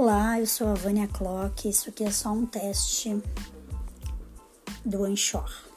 Olá, eu sou a Vânia Clock. Isso aqui é só um teste do Anchor.